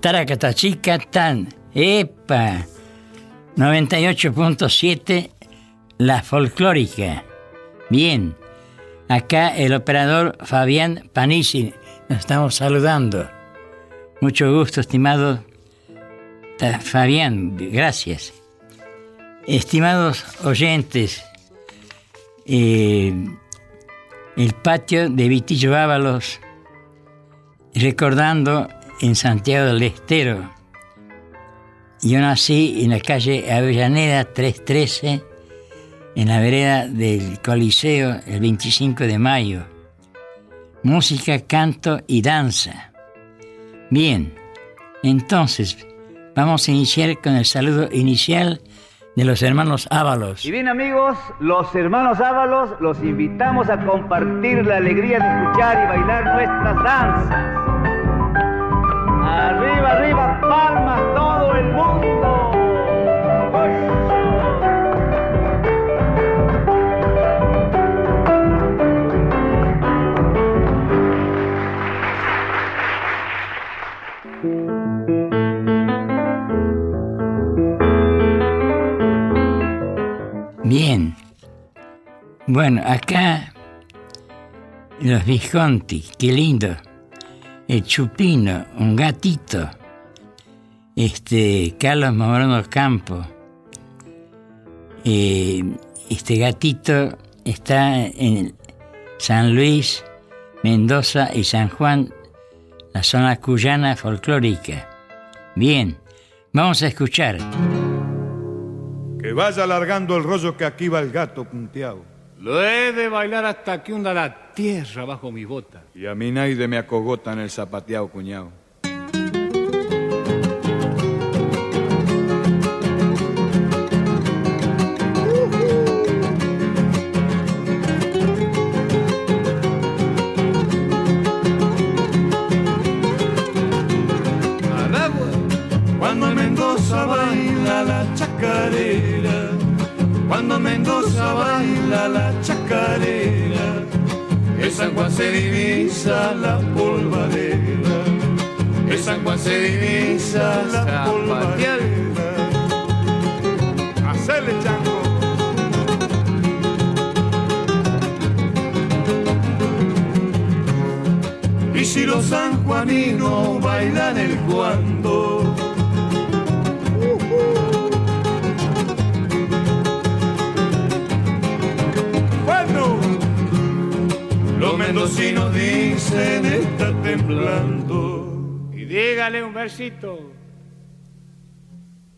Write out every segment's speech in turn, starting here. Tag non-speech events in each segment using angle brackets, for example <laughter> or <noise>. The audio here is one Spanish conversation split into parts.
Taracatachica tan, epa, 98.7, la folclórica. Bien, acá el operador Fabián Panisi, nos estamos saludando. Mucho gusto, estimado Fabián, gracias. Estimados oyentes, eh, el patio de Vitillo Ábalos, recordando en Santiago del Estero. Yo nací en la calle Avellaneda 313, en la vereda del Coliseo, el 25 de mayo. Música, canto y danza. Bien, entonces vamos a iniciar con el saludo inicial de los hermanos Ábalos. Y bien amigos, los hermanos Ábalos los invitamos a compartir la alegría de escuchar y bailar nuestras danzas. Arriba, arriba, palmas Bien. Bueno, acá los Visconti, qué lindo el Chupino, un gatito, este, Carlos Mamorano Campo. Eh, este gatito está en San Luis, Mendoza y San Juan, la zona cuyana folclórica. Bien, vamos a escuchar. Vaya alargando el rollo que aquí va el gato punteado. Lo he de bailar hasta que hunda la tierra bajo mi bota. Y a mí nadie me acogota en el zapateado, cuñado.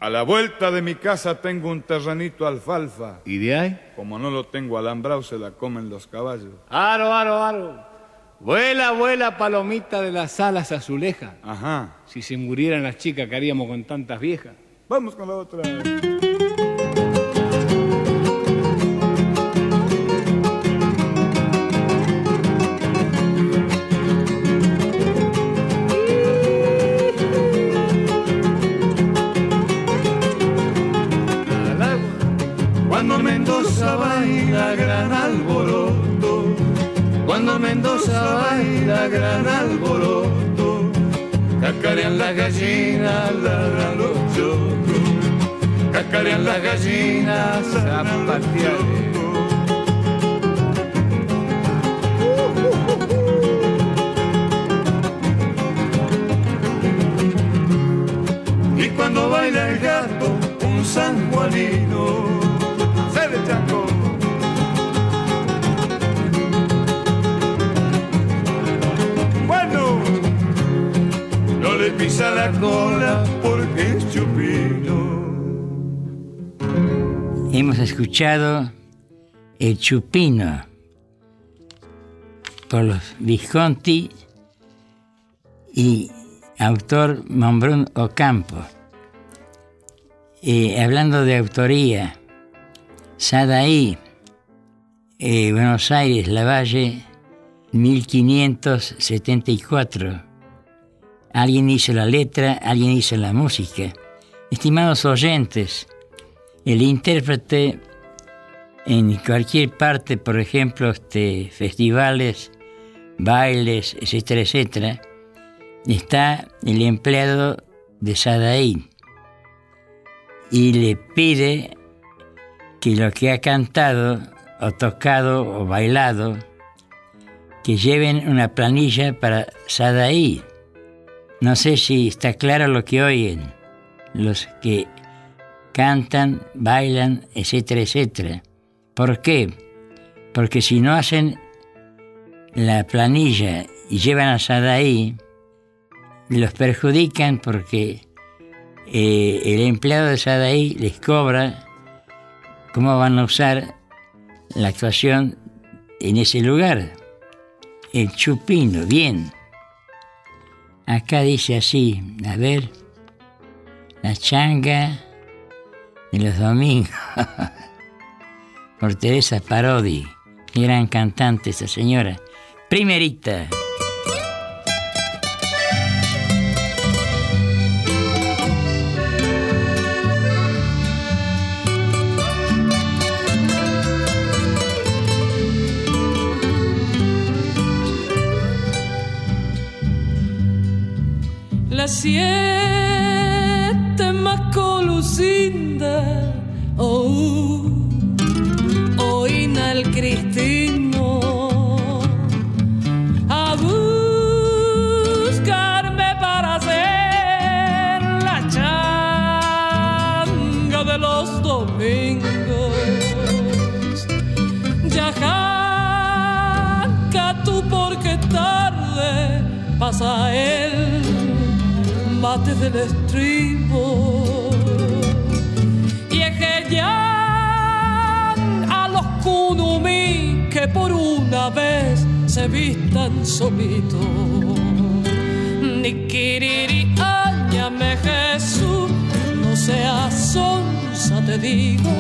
A la vuelta de mi casa tengo un terrenito alfalfa. ¿Y de ahí? Como no lo tengo alambrado, se la comen los caballos. Aro, aro, aro. Vuela, vuela, palomita de las alas azulejas. Ajá. Si se murieran las chicas que haríamos con tantas viejas. Vamos con la otra. Escuchado El Chupino por los Visconti y autor Mombrón Ocampo. Eh, hablando de autoría, Sadaí, eh, Buenos Aires, La Valle, 1574. Alguien hizo la letra, alguien hizo la música. Estimados oyentes, el intérprete en cualquier parte, por ejemplo, este, festivales, bailes, etcétera, etcétera, está el empleado de Sadaí y le pide que lo que ha cantado o tocado o bailado, que lleven una planilla para Sadaí. No sé si está claro lo que oyen los que cantan, bailan, etcétera, etcétera. ¿Por qué? Porque si no hacen la planilla y llevan a Sadaí, los perjudican porque eh, el empleado de Sadaí les cobra cómo van a usar la actuación en ese lugar. El chupino, bien. Acá dice así, a ver, la changa de los domingos, <laughs> por Teresa Parodi, gran cantante esa señora. Primerita. La cristino, a buscarme para hacer la changa de los domingos. Ya jaca tú porque tarde pasa él bate del estribo y es que ya kunumi que por una vez se vistan solitos ni kiriri añame Jesús no seas sonsa te digo.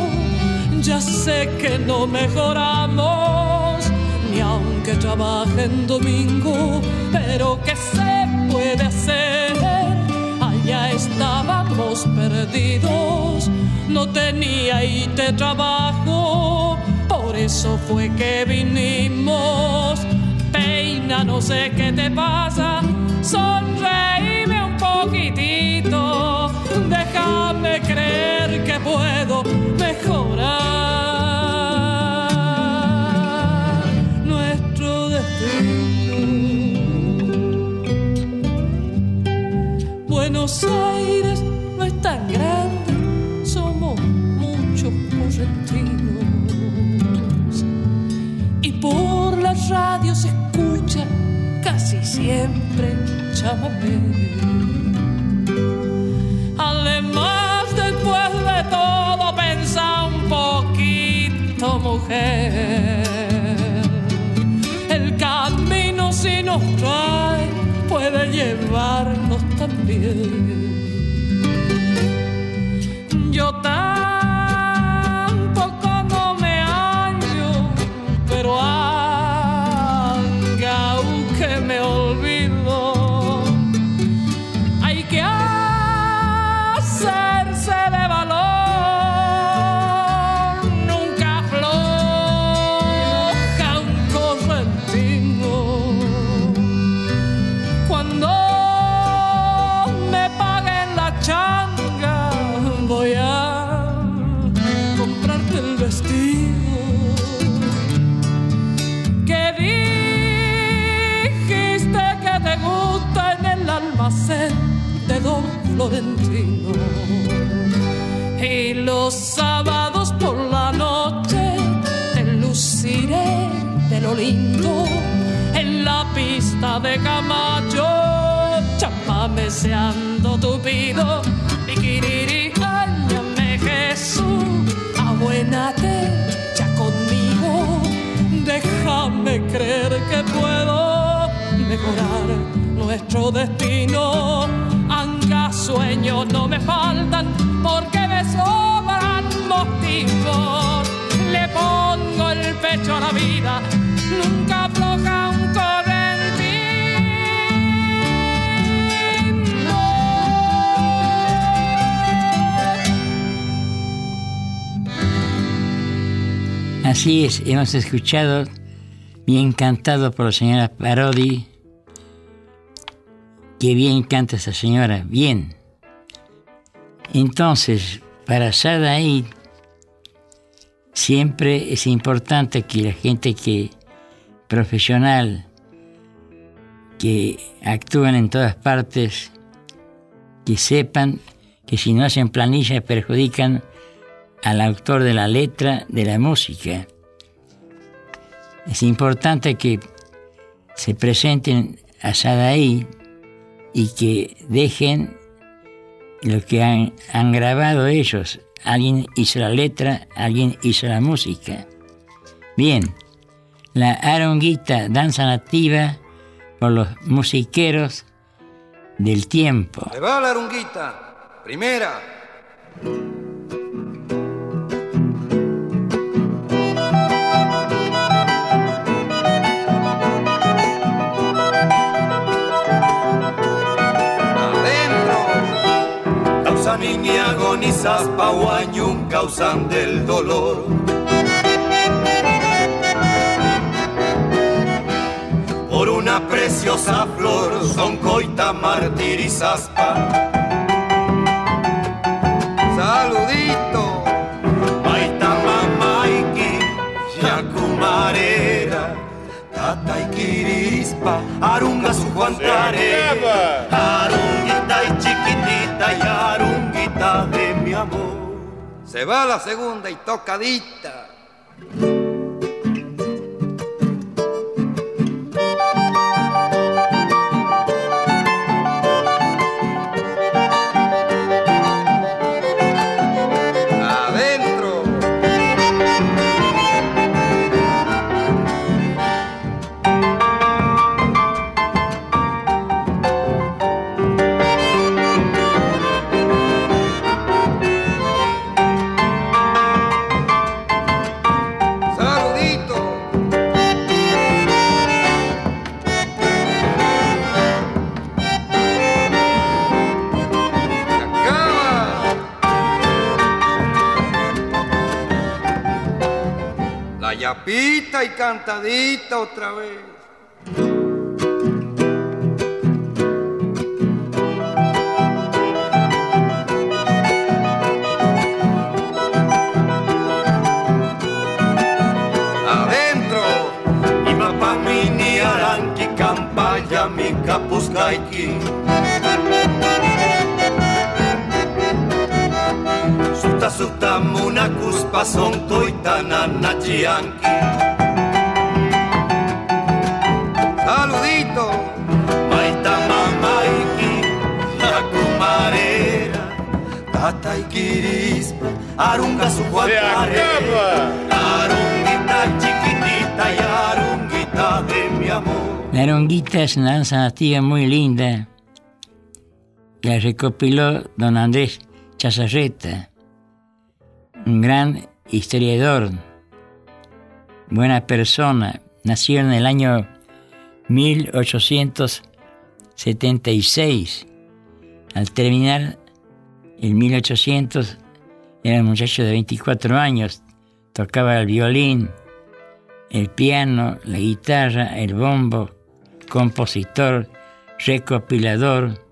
Ya sé que no mejoramos ni aunque trabaje en domingo pero que se puede hacer. Ya estábamos perdidos, no tenía y te trabajo, por eso fue que vinimos. Peina, no sé qué te pasa, sonreíme un poquitito, déjame creer que puedo mejorar nuestro destino. Buenos Aires siempre chamamé. Además, después de todo, pensa un poquito, mujer. El camino si nos trae puede llevarnos también. Chapameseando tupido, piquiriri, áñame Jesús, abuénate ya conmigo, déjame creer que puedo mejorar nuestro destino. Anga sueños no me faltan porque me sobran motivos. Le pongo el pecho a la vida nunca afloja un Así es, hemos escuchado bien cantado por la señora Parodi. Qué bien canta esa señora, bien. Entonces, para Sadaí, siempre es importante que la gente que profesional, que actúan en todas partes, que sepan que si no hacen planillas perjudican al autor de la letra de la música. Es importante que se presenten a Sadaí y que dejen lo que han, grabado ellos. Alguien hizo la letra, alguien hizo la música. Bien, la aronguita, danza nativa por los musiqueros del tiempo. ¡Le va la arunguita! Primera. Niña agonizas pauañum causan del dolor. Por una preciosa flor son coita martirizas Saludito, maita mamaiki, yacumarera, tata y quirispa, arunga su guantare, Se va la segunda y tocadita. Cantadita otra vez. adentro. Y mapa mini aranqui campaya mi capuscaiki suta suta muna cuspa son tata y quirispa arunga su guantare arunguita chiquitita y arunguita de mi amor La aronguita es una danza nativa muy linda. La recopiló don Andrés Chazarreta, un gran historiador, buena persona. Nació en el año 1876. Al terminar en 1800 era un muchacho de 24 años. Tocaba el violín, el piano, la guitarra, el bombo, compositor, recopilador,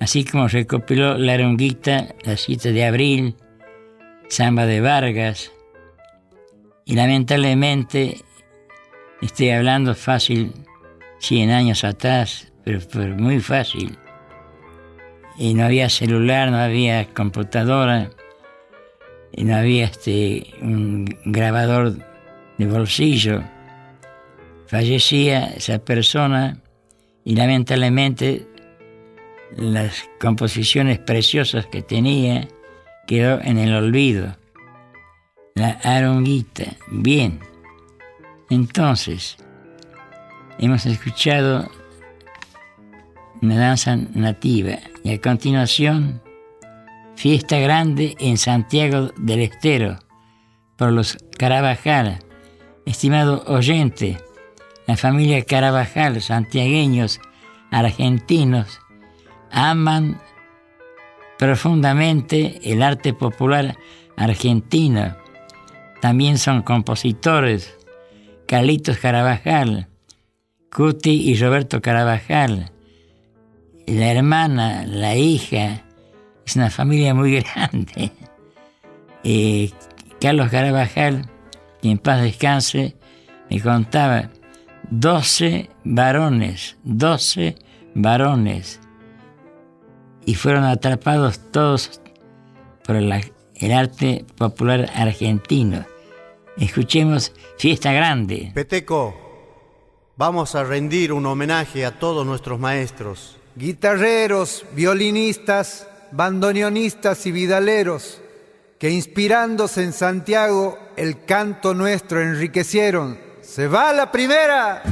así como recopiló La Aronguita, La Cita de Abril, Samba de Vargas, y lamentablemente estoy hablando fácil 100 años atrás, pero, pero muy fácil. Y no había celular, no había computadora, y no había este, un grabador de bolsillo. Fallecía esa persona y lamentablemente las composiciones preciosas que tenía quedó en el olvido. La aronguita, bien. Entonces, hemos escuchado una danza nativa y a continuación, fiesta grande en Santiago del Estero por los Carabajal. Estimado oyente, la familia Carabajal, santiagueños, argentinos, aman profundamente el arte popular argentino. También son compositores. Carlitos Carabajal, Cuti y Roberto Carabajal, la hermana, la hija, es una familia muy <laughs> grande. Eh, Carlos Carabajal, que en paz descanse, me contaba 12 varones, 12 varones, y fueron atrapados todos por el arte popular argentino. Escuchemos Fiesta Grande. Peteco, vamos a rendir un homenaje a todos nuestros maestros. Guitarreros, violinistas, bandoneonistas y vidaleros, que inspirándose en Santiago el canto nuestro enriquecieron. ¡Se va la primera!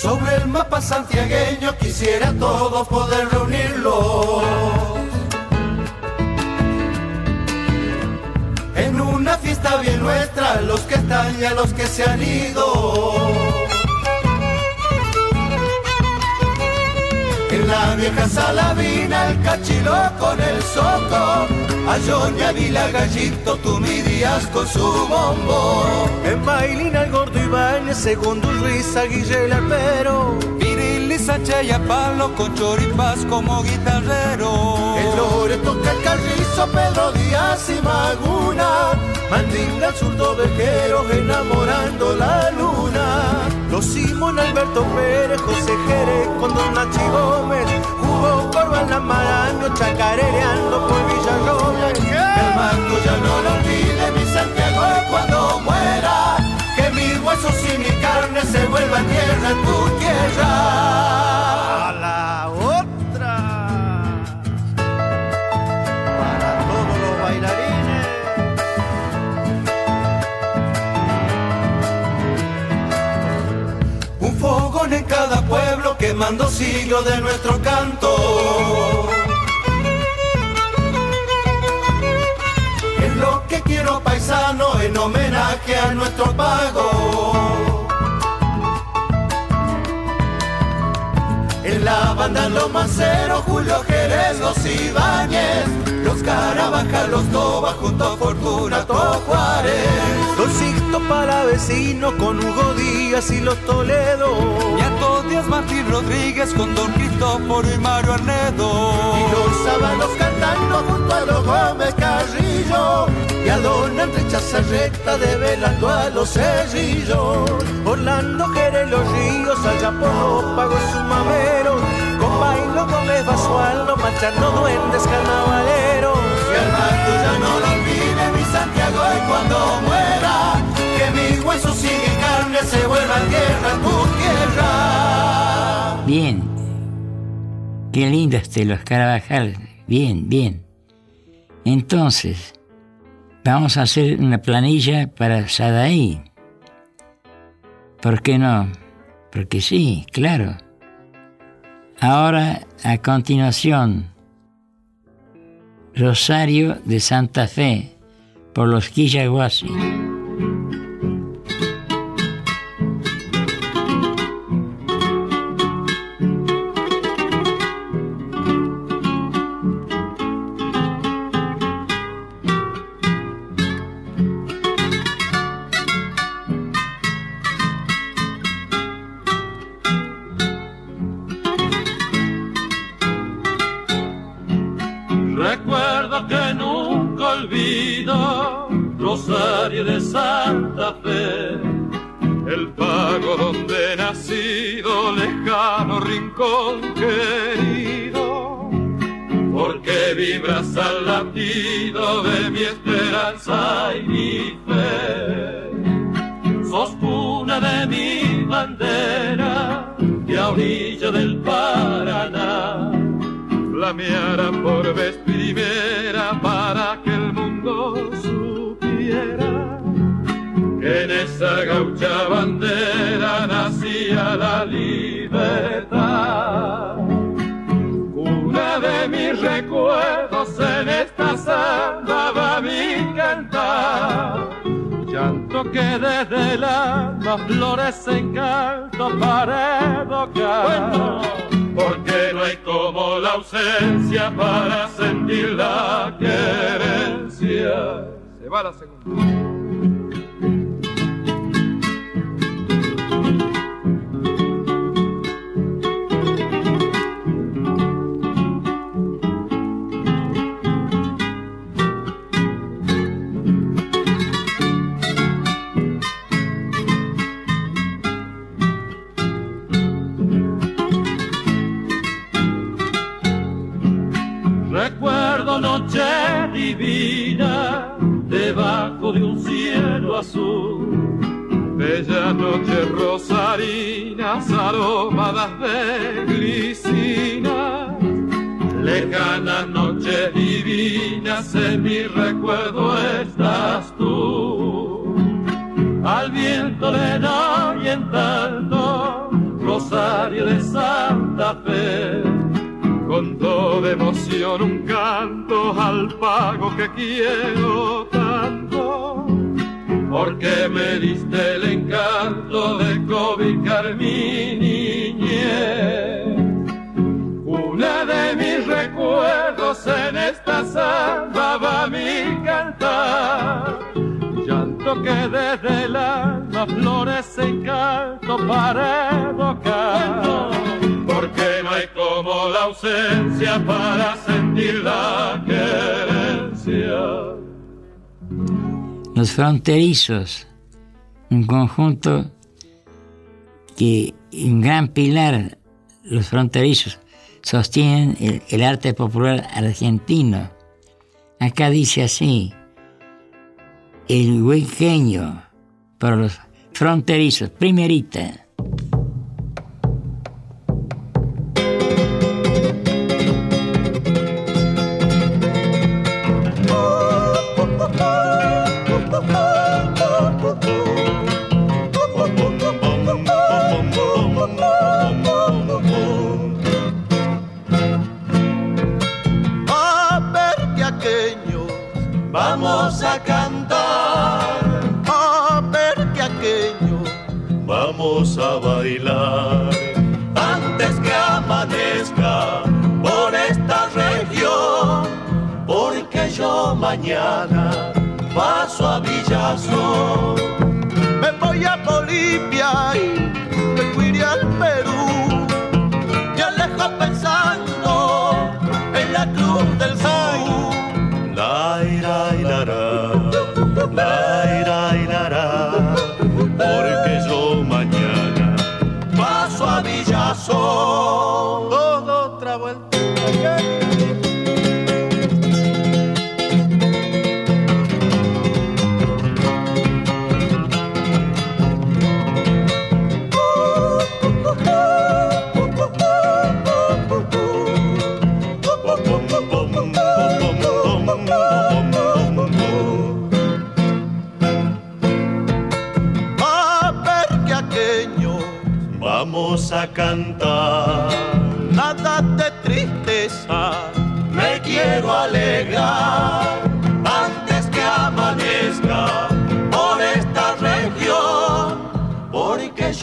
Sobre el mapa santiagueño quisiera todos poder reunirlo. Fiesta bien nuestra, los que están y a los que se han ido. En la vieja salavina, el cachilo con el soco. A Joña Vila Gallito, tú midías con su bombo. En Bailina, el gordo Ibáñez, segundo Ruiz, Aguille el Sánchez y Palo con choripas como guitarrero. El Loreto, Carrizo, Pedro Díaz y Maguna. Mandinga, el zurdo vejero, enamorando la luna. Los Simón, Alberto Pérez, José Jerez, con Don Nachi Gómez, jugó Corva en la Maraño, chacarereando por Villarroel. El manto ya no lo olvide, mi Santiago, cuando muera, que mis huesos y mi se vuelvan tierra en tu tierra. A la otra. Para todos los bailarines. Un fogón en cada pueblo quemando siglos de nuestro canto. Es lo que quiero paisano en homenaje a nuestro pago. La banda Los Maceros, Julio Jerez, los Ibáñez, los Caravaca, los Toba, junto a Fortunato Juárez. Don Palavecino con Hugo Díaz y los Toledo. Y a Díaz Martín Rodríguez con Don Cristóforo y Mario Arnedo. Y los sábanos cantando junto a los Gómez Carrillo. Y a Don Andrés Recta develando a los cerrillos. Orlando Jerez los ríos, allá por los pagos su mamero. Con bailo Gómez Basualdo, manchando duendes carnavaleros. Y al manto ya no lo olvide mi Santiago y cuando muera, carne se. Bien. Qué lindo este los Carabajal. Bien, bien. Entonces, vamos a hacer una planilla para Sadaí. ¿Por qué no? Porque sí, claro. Ahora, a continuación, Rosario de Santa Fe, por los Quillaguasi. Olvido Rosario de Santa Fe, el pago donde nacido, lejano rincón querido, porque vibras al latido de mi esperanza y mi fe. Sos cuna de mi bandera, y a orilla del Paraná flameara por vez primera para que supiera que en esa gaucha bandera nacía la libertad. recuerdos en esta samba va mi cantar. Llanto que desde el alma florece en canto para evocar. Porque no hay como la ausencia para sentir la querencia. Se va la segunda. Cielo azul. Bella noche rosarinas aromadas de glicina. Lejanas noches divinas en mi recuerdo estás tú. Al viento le en tanto Rosario de Santa Fe con toda emoción un canto al pago que quiero tanto, porque me diste el encanto de cobijar mi niñez. Una de mis recuerdos en esta samba va mi cantar, llanto que desde el alma florece en canto para evocar porque no hay como la ausencia para sentir la querencia. Los fronterizos, un conjunto que un gran pilar, los fronterizos, sostienen el, arte popular argentino. Acá dice así, el huequeño para los fronterizos, primerita. A bailar antes que amanezca por esta región, porque yo mañana paso a Villazo. Me voy a Bolivia y me iré al Perú, me alejo pensando en la cruz del sur.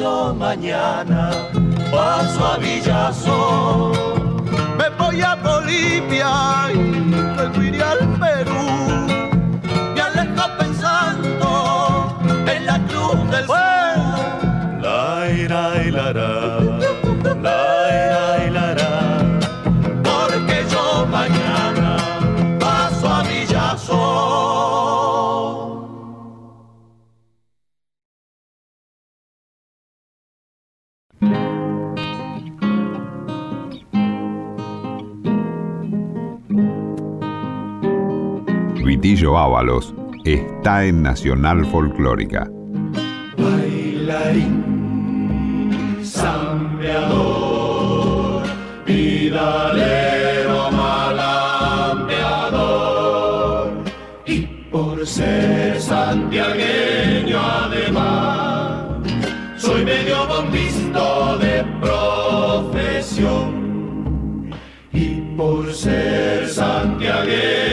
Yo mañana paso a Villazón. Me voy a Bolivia y luego iré al Perú. Me alejo pensando en la cruz del Vitillo Ábalos está en Nacional Folclórica. Bailarín Sambeador, vidalero malambeador, y por ser santiagueño canción y por ser santiagueño.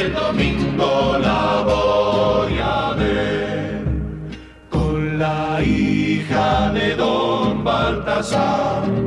el domingo la voy a ver con la hija de don Baltasar.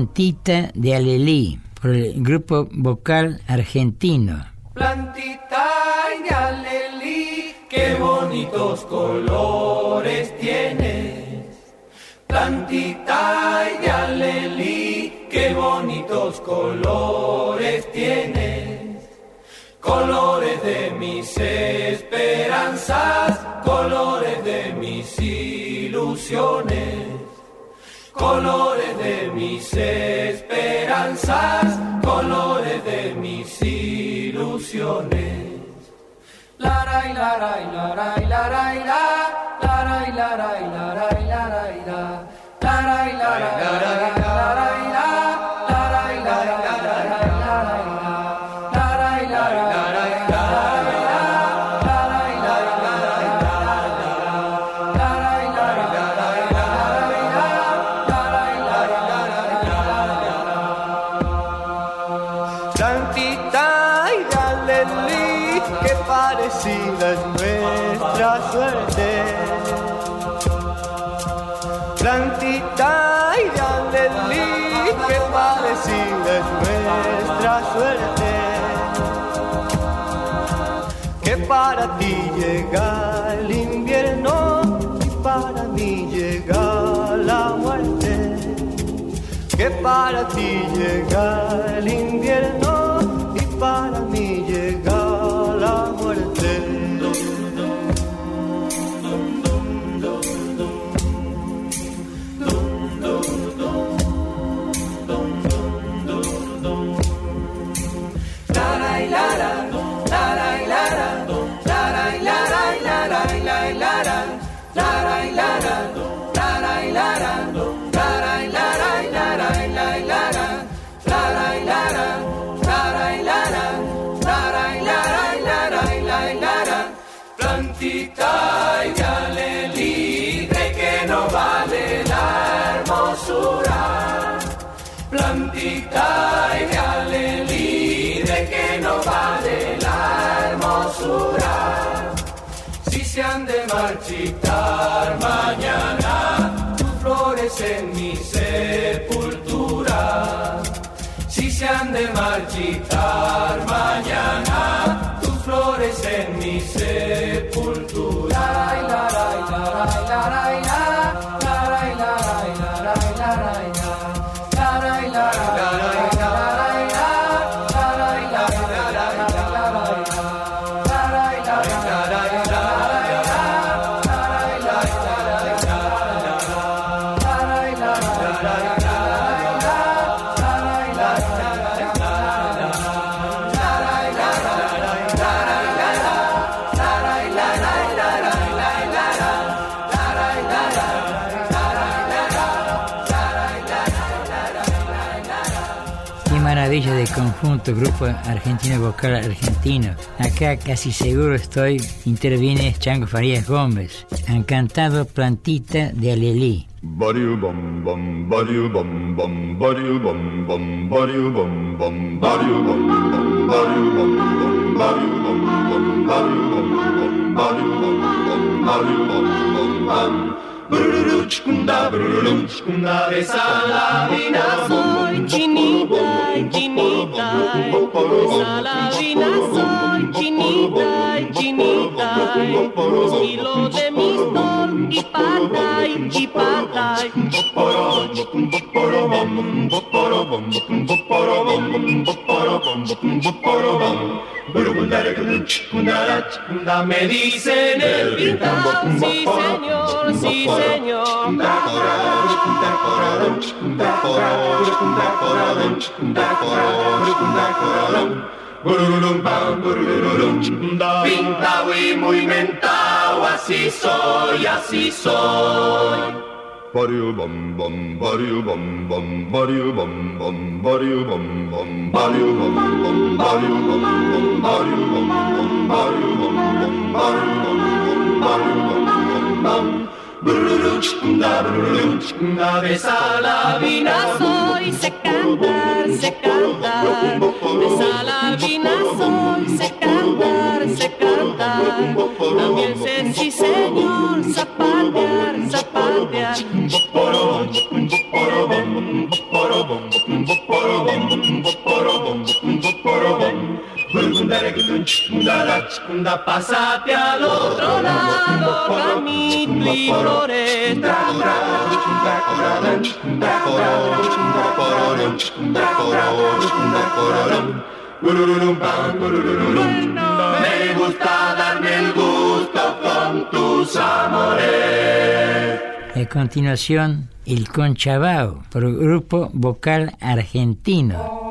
Plantita de Alelí por el grupo vocal argentino. Plantita de Alelí, qué bonitos colores tienes. Plantita de Alelí, qué bonitos colores tienes. Colores de mis esperanzas, colores de mis ilusiones colores de mis esperanzas, colores de mis ilusiones. Laray, laray, laray, laray, laray, laray, laray, laray, laray, laray, laray, laray, laray, para ti llega el invierno se han de marchitar mañana tus flores en mi sepultura. Si se han de marchitar mañana de conjunto, grupo argentino vocal argentino. Acá casi seguro estoy, interviene Chango Farías Gómez. Han cantado Plantita de Alelí. de Salavina soy chinita chinita Salavina soy chinita chinita Estilo de mi sol y pata y pata me dicen el pintado, sí señor, sí señor. Pintado y muy mentado, así soy, así soy. Bariu bum bum, bariu bum bum, bariu bum bum, bariu bum bum, bariu bum bum, bariu bum bum, bariu bum bum, bariu bum bum, bariu bum bum, bariu bum bum bum. Besa la vinazo y se cantar, se cantar. Besa la vinazo y se cantar, se cantar. También sé, si señor, zapatear, zapatear. Pásate al otro lado, Camito y Flores. Me gusta darme el gusto con tus amores. A continuación, El Conchabao, por grupo vocal argentino.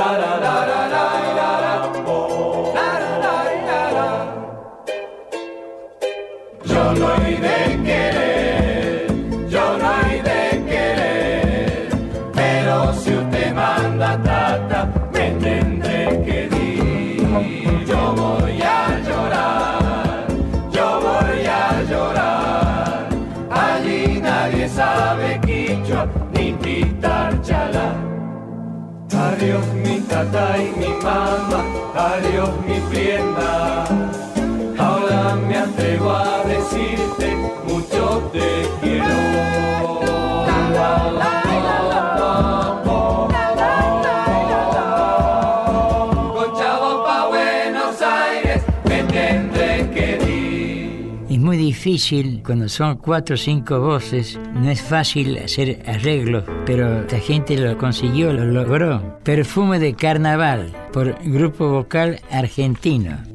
da da tata y mi mamá, adiós mi prenda. difícil cuando son cuatro o cinco voces, no es fácil hacer arreglos, pero esta gente lo consiguió, lo logró. Perfume de carnaval por Grupo Vocal Argentino.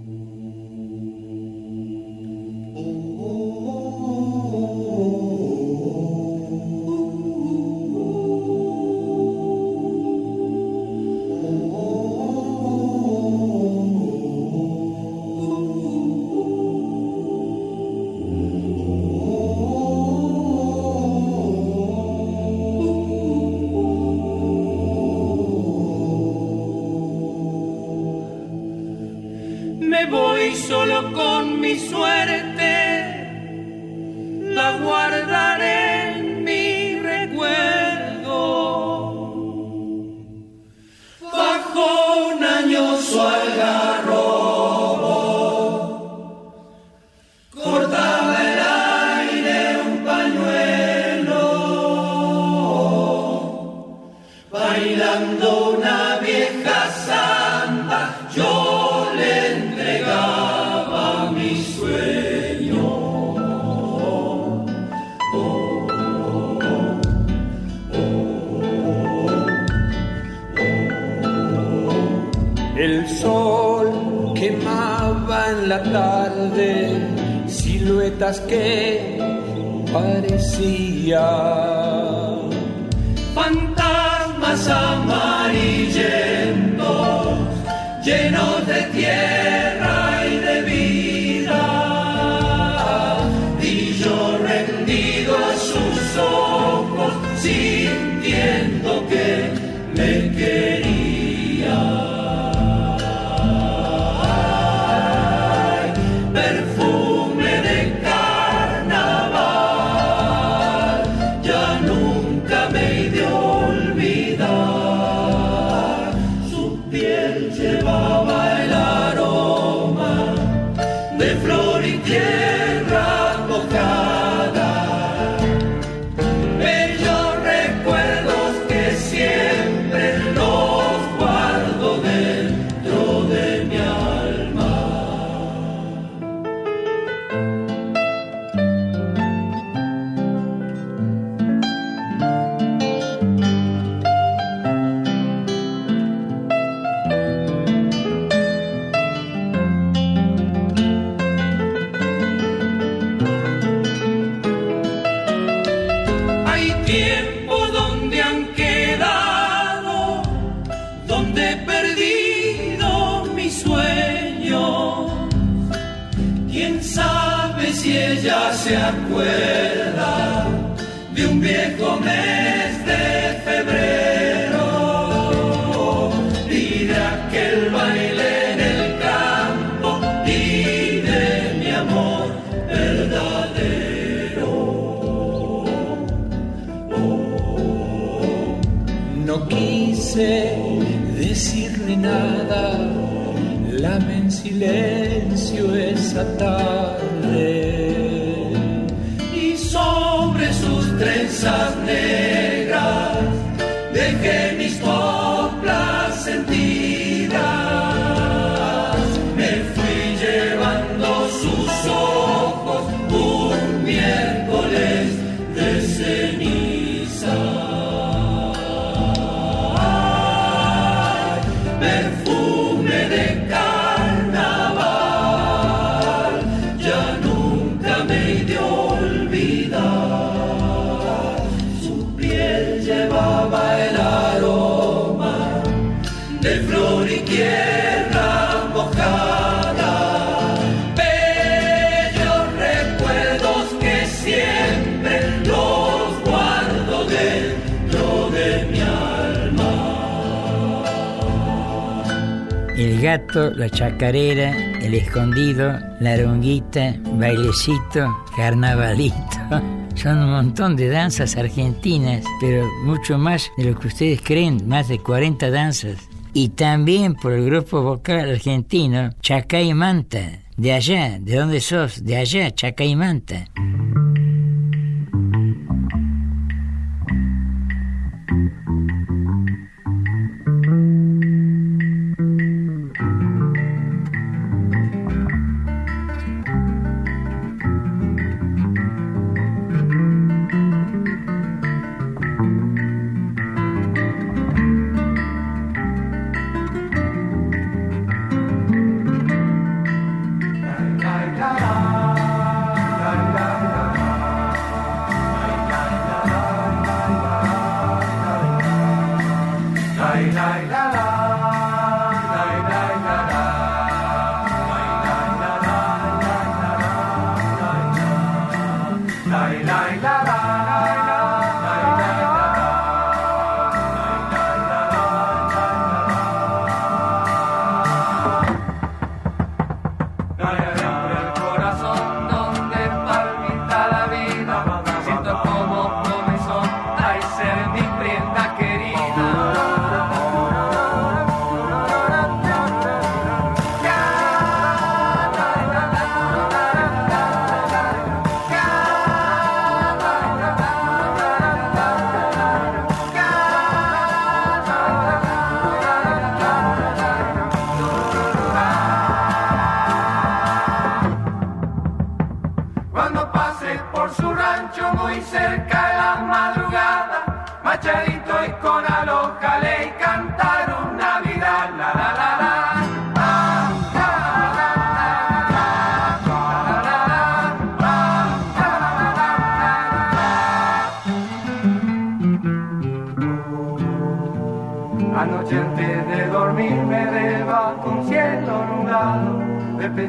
El gato, la chacarera, el escondido, la aronguita, bailecito, carnavalito. <laughs> Son un montón de danzas argentinas, pero mucho más de lo que ustedes creen, más de 40 danzas. Y también por el grupo vocal argentino Chacay Manta. De allá, ¿de dónde sos? De allá, Chacay Manta.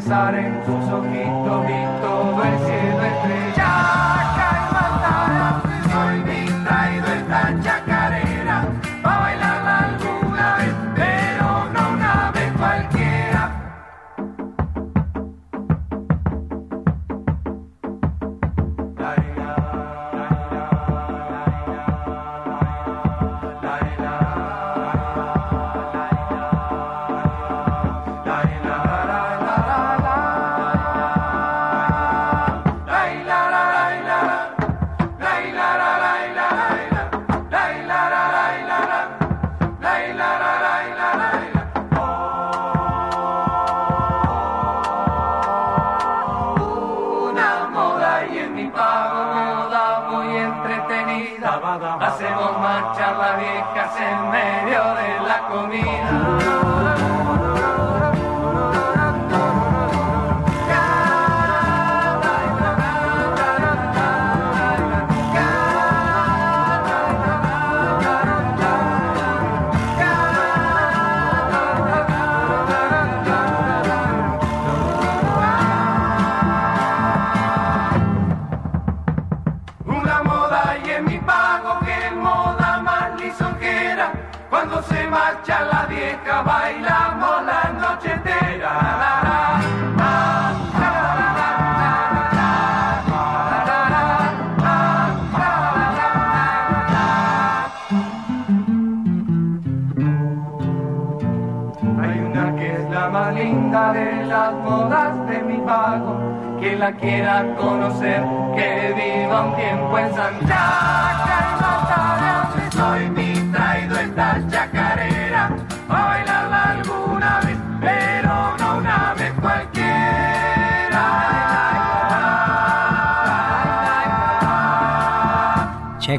सारे खुशों की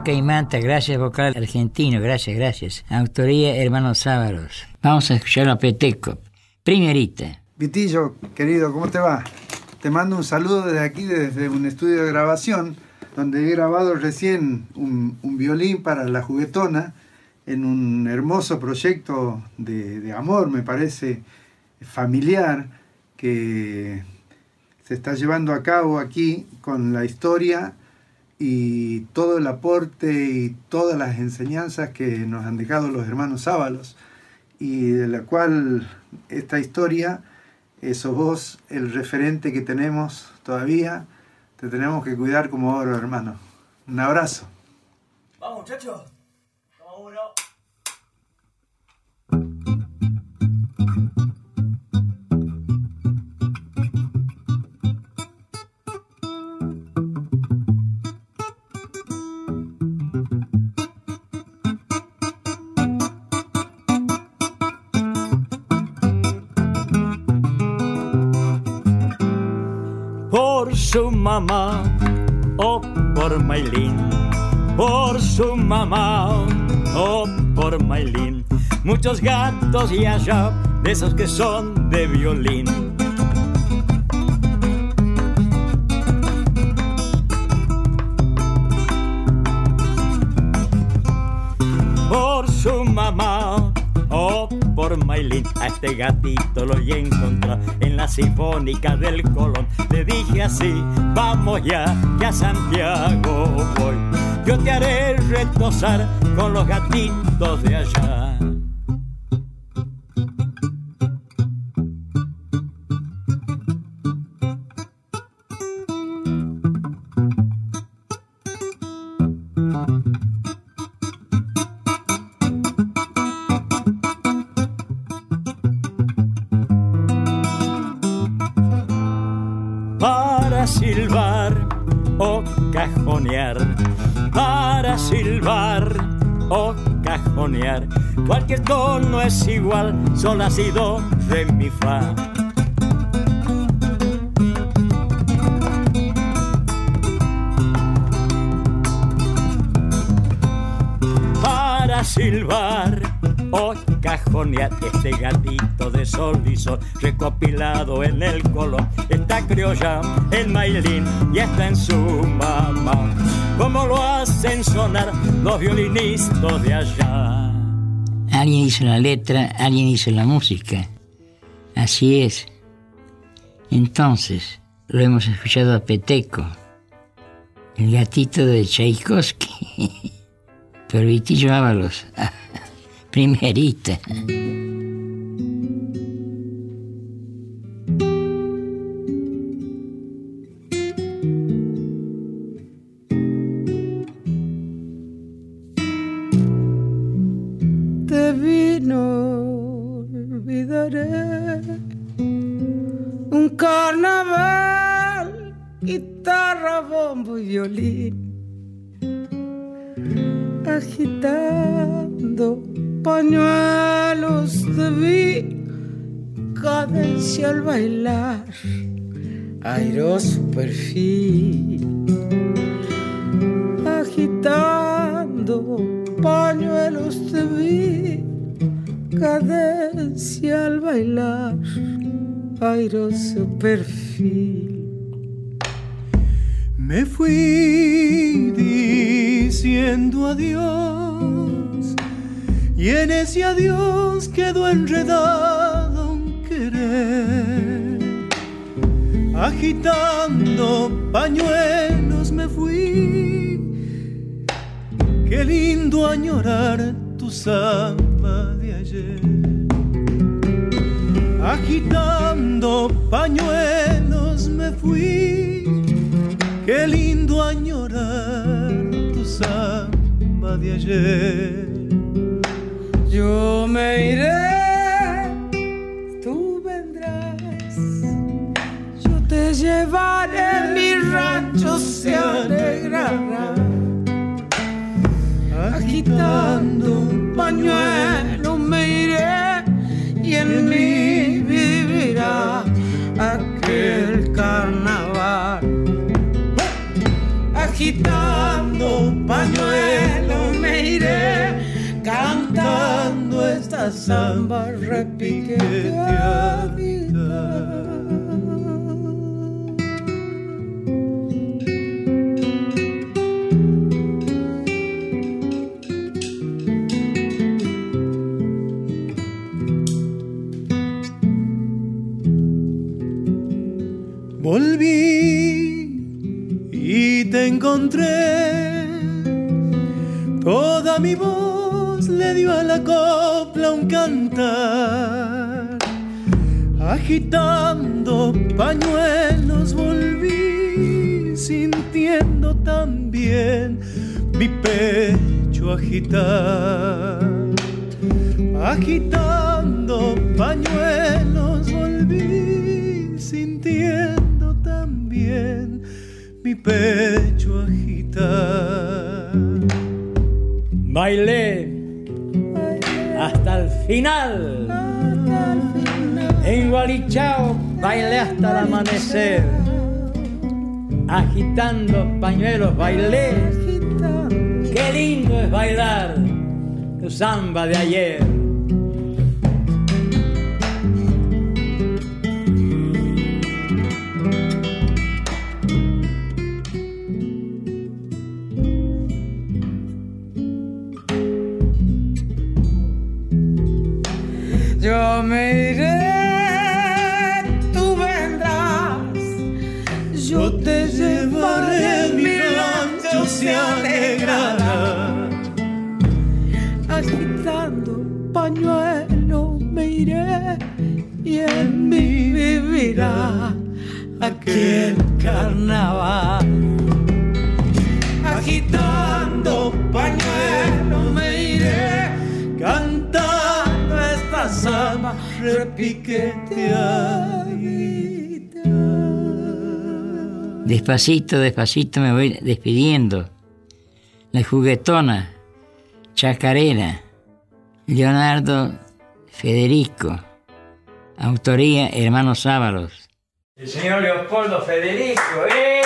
gracias vocal argentino, gracias, gracias. Autoría Hermanos Sábaros. Vamos a escuchar a Peteco. Primerita. Vitillo, querido, ¿cómo te va? Te mando un saludo desde aquí, desde un estudio de grabación, donde he grabado recién un, violín para la juguetona en un hermoso proyecto de amor, me parece, familiar, que se está llevando a cabo aquí con la historia y todo el aporte y todas las enseñanzas que nos han dejado los hermanos Ábalos y de la cual esta historia, eso vos, el referente que tenemos todavía, te tenemos que cuidar como oro, hermano. Un abrazo. Vamos, muchachos. Vamos uno. Su mamá o por Maylin, por su mamá o por Maylin. Muchos gatos y allá, de esos que son de violín. Este gatito lo voy a encontrar en la sinfónica del Colón. Le dije así, vamos ya, que a Santiago voy. Yo te haré retosar con los gatitos de allá. Es igual, sol, la, si, do, re, mi, fa. Para silbar o cajonear este gatito de sol y sol recopilado en el color está criolla el mailín y está en su mamá como lo hacen sonar los violinistas de allá Alguien hizo la letra, alguien hizo la música. Así es. Entonces, lo hemos escuchado a Peteco, el gatito de Tchaikovsky, <laughs> por Vitillo Ábalos, <laughs> primerita. Airoso perfil, agitando pañuelos te vi, cadencia al bailar, airoso perfil. Me fui diciendo adiós. Y en ese adiós quedó enredado Agitando pañuelos me fui, qué lindo añorar tu samba de ayer. Agitando pañuelos me fui, qué lindo añorar tu samba de ayer. Yo me iré, llevaré, mi rancho se alegrará. Agitando un pañuelo me iré y en mí vivirá aquel carnaval. Agitando un pañuelo me iré cantando esta samba repiqueteada. Encontré. Toda mi voz le dio a la copla un cantar. Agitando pañuelos volví sintiendo también mi pecho agitar. Agitando pañuelos mi pecho agitar. Bailé hasta el final. En Gualichao bailé hasta el amanecer. Agitando pañuelos bailé. Qué lindo es bailar tu samba de ayer. Me iré, tú vendrás, yo te llevaré, mi rancho se alegrará. Agitando pañuelo me iré y en mí vivirá aquel carnaval. Despacito, despacito me voy despidiendo. La juguetona, chacarera, Leonardo Federico, autoría Hermanos Ábalos. El señor Leopoldo Federico, ¡eh!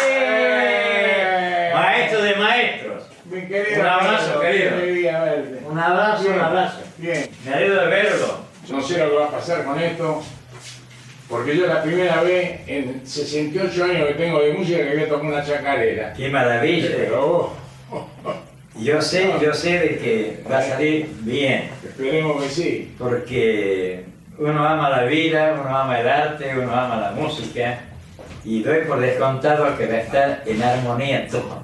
Maestro de maestros. Mi querido Un abrazo, amigo, querido. Un abrazo, Bien, un abrazo. Bien. Me alegro de verlo. No sé lo que va a pasar con esto, porque yo la primera vez en 68 años que tengo de música que voy a tocar una chacarera. Qué maravilla. Pero <laughs> Yo sé, yo sé de que va a salir bien. esperemos que sí. Porque uno ama la vida, uno ama el arte, uno ama la música. Y doy por descontado que va a estar en armonía todo.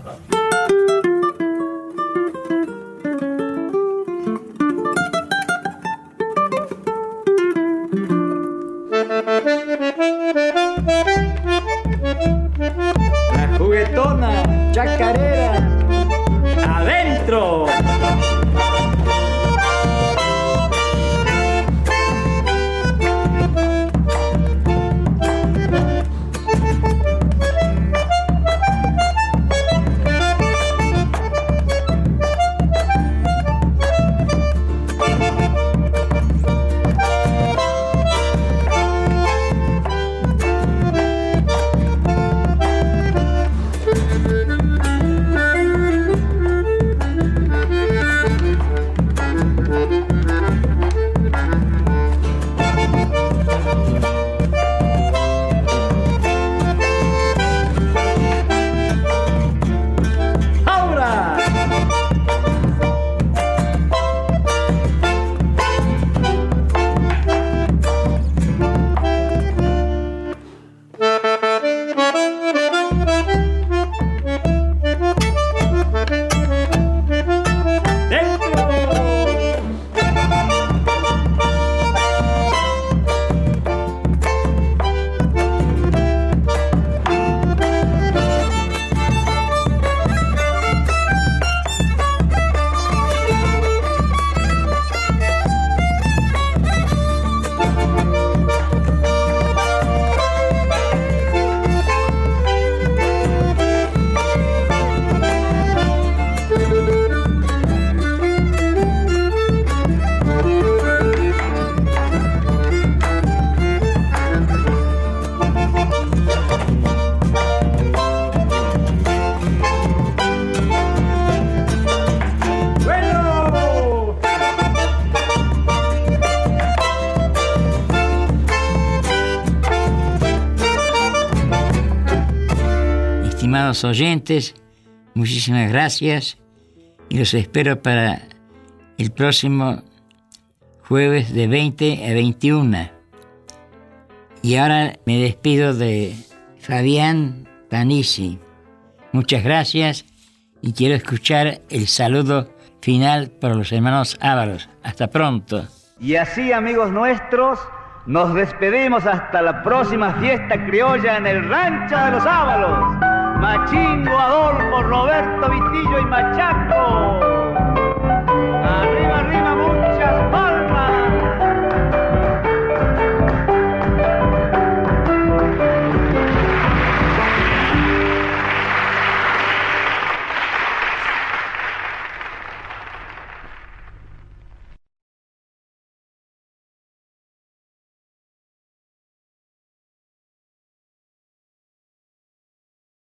Oyentes, muchísimas gracias y los espero para el próximo jueves de 20 a 21. Y ahora me despido de Fabián Panisi. Muchas gracias y quiero escuchar el saludo final por los hermanos Ávaros. Hasta pronto. Y así, amigos nuestros, nos despedimos hasta la próxima fiesta criolla en el Rancho de los Ábalos. Machingo, Adolfo, Roberto, Vitillo y Machaco.